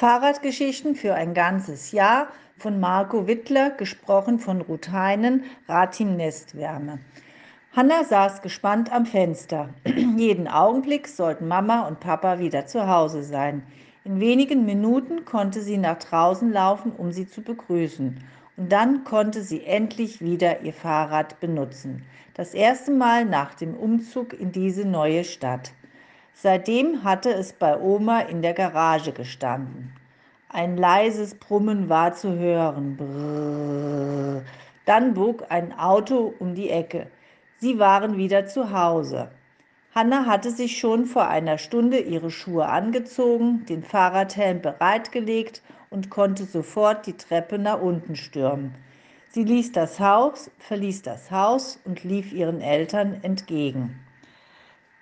Fahrradgeschichten für ein ganzes Jahr von Marco Wittler, gesprochen von Ruth Heinen, Ratin Nestwärme. Hanna saß gespannt am Fenster. Jeden Augenblick sollten Mama und Papa wieder zu Hause sein. In wenigen Minuten konnte sie nach draußen laufen, um sie zu begrüßen. Und dann konnte sie endlich wieder ihr Fahrrad benutzen. Das erste Mal nach dem Umzug in diese neue Stadt. Seitdem hatte es bei Oma in der Garage gestanden. Ein leises Brummen war zu hören. Brrr. Dann bog ein Auto um die Ecke. Sie waren wieder zu Hause. Hanna hatte sich schon vor einer Stunde ihre Schuhe angezogen, den Fahrradhelm bereitgelegt und konnte sofort die Treppe nach unten stürmen. Sie ließ das Haus, verließ das Haus und lief ihren Eltern entgegen.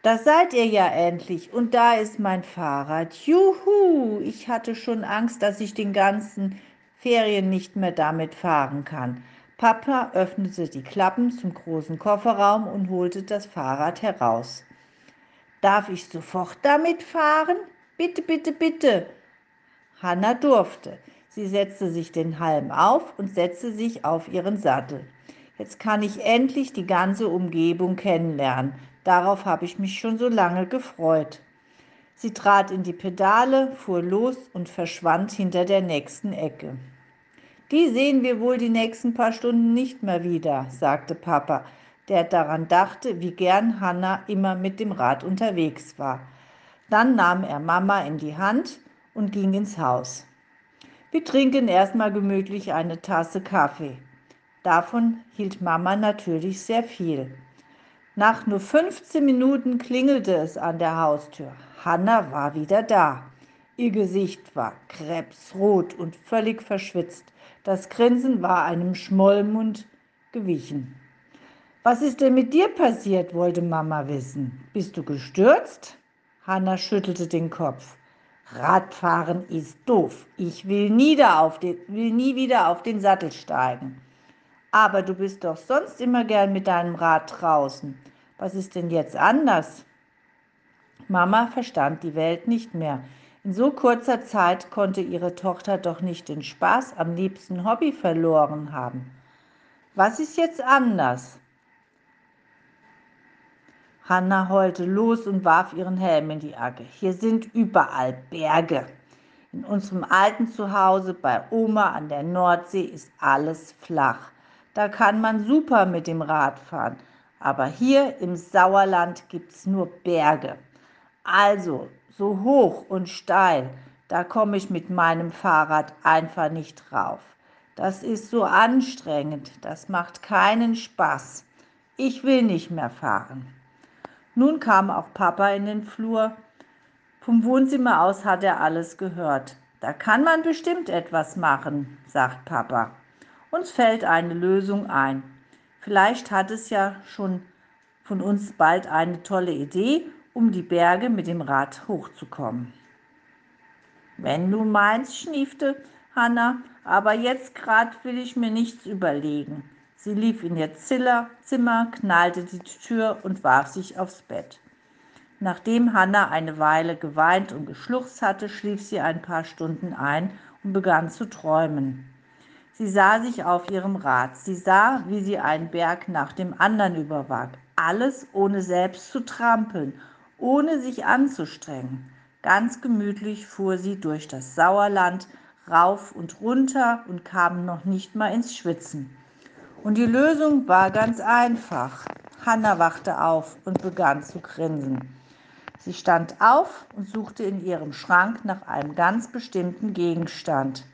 Da seid ihr ja endlich und da ist mein Fahrrad. Juhu! Ich hatte schon Angst, dass ich den ganzen Ferien nicht mehr damit fahren kann. Papa öffnete die Klappen zum großen Kofferraum und holte das Fahrrad heraus. Darf ich sofort damit fahren? Bitte, bitte, bitte. Hanna durfte. Sie setzte sich den Halm auf und setzte sich auf ihren Sattel. Jetzt kann ich endlich die ganze Umgebung kennenlernen. Darauf habe ich mich schon so lange gefreut. Sie trat in die Pedale, fuhr los und verschwand hinter der nächsten Ecke. Die sehen wir wohl die nächsten paar Stunden nicht mehr wieder, sagte Papa, der daran dachte, wie gern Hanna immer mit dem Rad unterwegs war. Dann nahm er Mama in die Hand und ging ins Haus. Wir trinken erstmal gemütlich eine Tasse Kaffee. Davon hielt Mama natürlich sehr viel. Nach nur 15 Minuten klingelte es an der Haustür. Hanna war wieder da. Ihr Gesicht war krebsrot und völlig verschwitzt. Das Grinsen war einem Schmollmund gewichen. Was ist denn mit dir passiert? wollte Mama wissen. Bist du gestürzt? Hanna schüttelte den Kopf. Radfahren ist doof. Ich will nie, den, will nie wieder auf den Sattel steigen. Aber du bist doch sonst immer gern mit deinem Rad draußen. Was ist denn jetzt anders? Mama verstand die Welt nicht mehr. In so kurzer Zeit konnte ihre Tochter doch nicht den Spaß am liebsten Hobby verloren haben. Was ist jetzt anders? Hanna heulte los und warf ihren Helm in die Acke. Hier sind überall Berge. In unserem alten Zuhause bei Oma an der Nordsee ist alles flach. Da kann man super mit dem Rad fahren. Aber hier im Sauerland gibt es nur Berge. Also so hoch und steil, da komme ich mit meinem Fahrrad einfach nicht drauf. Das ist so anstrengend, das macht keinen Spaß. Ich will nicht mehr fahren. Nun kam auch Papa in den Flur. Vom Wohnzimmer aus hat er alles gehört. Da kann man bestimmt etwas machen, sagt Papa. Uns fällt eine Lösung ein. Vielleicht hat es ja schon von uns bald eine tolle Idee, um die Berge mit dem Rad hochzukommen. Wenn du meinst, schniefte Hanna, aber jetzt gerade will ich mir nichts überlegen. Sie lief in ihr Zimmer, knallte die Tür und warf sich aufs Bett. Nachdem Hanna eine Weile geweint und geschluchzt hatte, schlief sie ein paar Stunden ein und begann zu träumen. Sie sah sich auf ihrem Rad. Sie sah, wie sie einen Berg nach dem anderen überwag. Alles ohne selbst zu trampeln, ohne sich anzustrengen. Ganz gemütlich fuhr sie durch das Sauerland, rauf und runter und kam noch nicht mal ins Schwitzen. Und die Lösung war ganz einfach. Hanna wachte auf und begann zu grinsen. Sie stand auf und suchte in ihrem Schrank nach einem ganz bestimmten Gegenstand.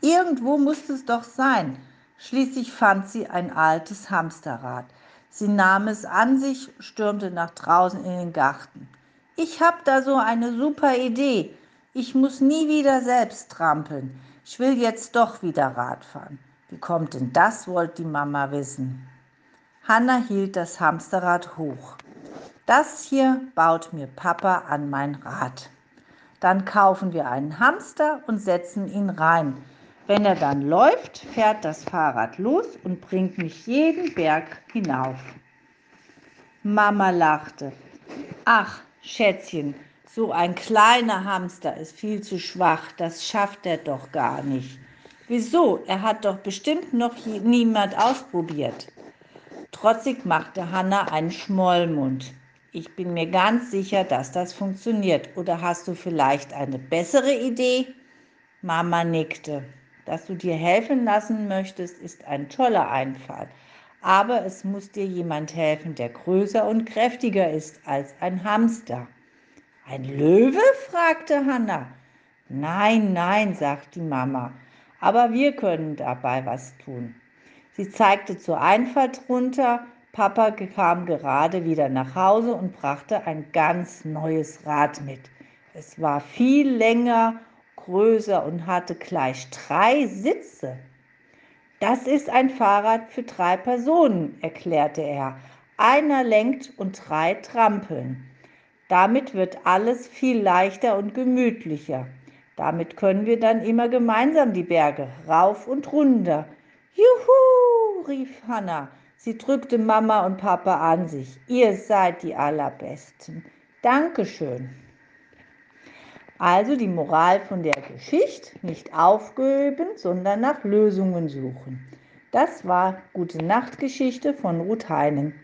Irgendwo musste es doch sein. Schließlich fand sie ein altes Hamsterrad. Sie nahm es an sich, stürmte nach draußen in den Garten. Ich hab da so eine super Idee. Ich muss nie wieder selbst trampeln. Ich will jetzt doch wieder Rad fahren. Wie kommt denn das, wollte die Mama wissen. Hanna hielt das Hamsterrad hoch. Das hier baut mir Papa an mein Rad. Dann kaufen wir einen Hamster und setzen ihn rein. Wenn er dann läuft, fährt das Fahrrad los und bringt mich jeden Berg hinauf. Mama lachte. Ach, Schätzchen, So ein kleiner Hamster ist viel zu schwach, das schafft er doch gar nicht. Wieso? Er hat doch bestimmt noch niemand ausprobiert. Trotzig machte Hanna einen Schmollmund. Ich bin mir ganz sicher, dass das funktioniert. Oder hast du vielleicht eine bessere Idee? Mama nickte. Dass du dir helfen lassen möchtest, ist ein toller Einfall. Aber es muss dir jemand helfen, der größer und kräftiger ist als ein Hamster. Ein Löwe? fragte Hanna. Nein, nein, sagt die Mama, aber wir können dabei was tun. Sie zeigte zur Einfahrt runter. Papa kam gerade wieder nach Hause und brachte ein ganz neues Rad mit. Es war viel länger, größer und hatte gleich drei Sitze. Das ist ein Fahrrad für drei Personen, erklärte er. Einer lenkt und drei trampeln. Damit wird alles viel leichter und gemütlicher. Damit können wir dann immer gemeinsam die Berge rauf und runter. Juhu, rief Hanna. Sie drückte Mama und Papa an sich. Ihr seid die Allerbesten. Dankeschön. Also die Moral von der Geschichte, nicht aufgeben, sondern nach Lösungen suchen. Das war Gute Nacht Geschichte von Ruth Heinen.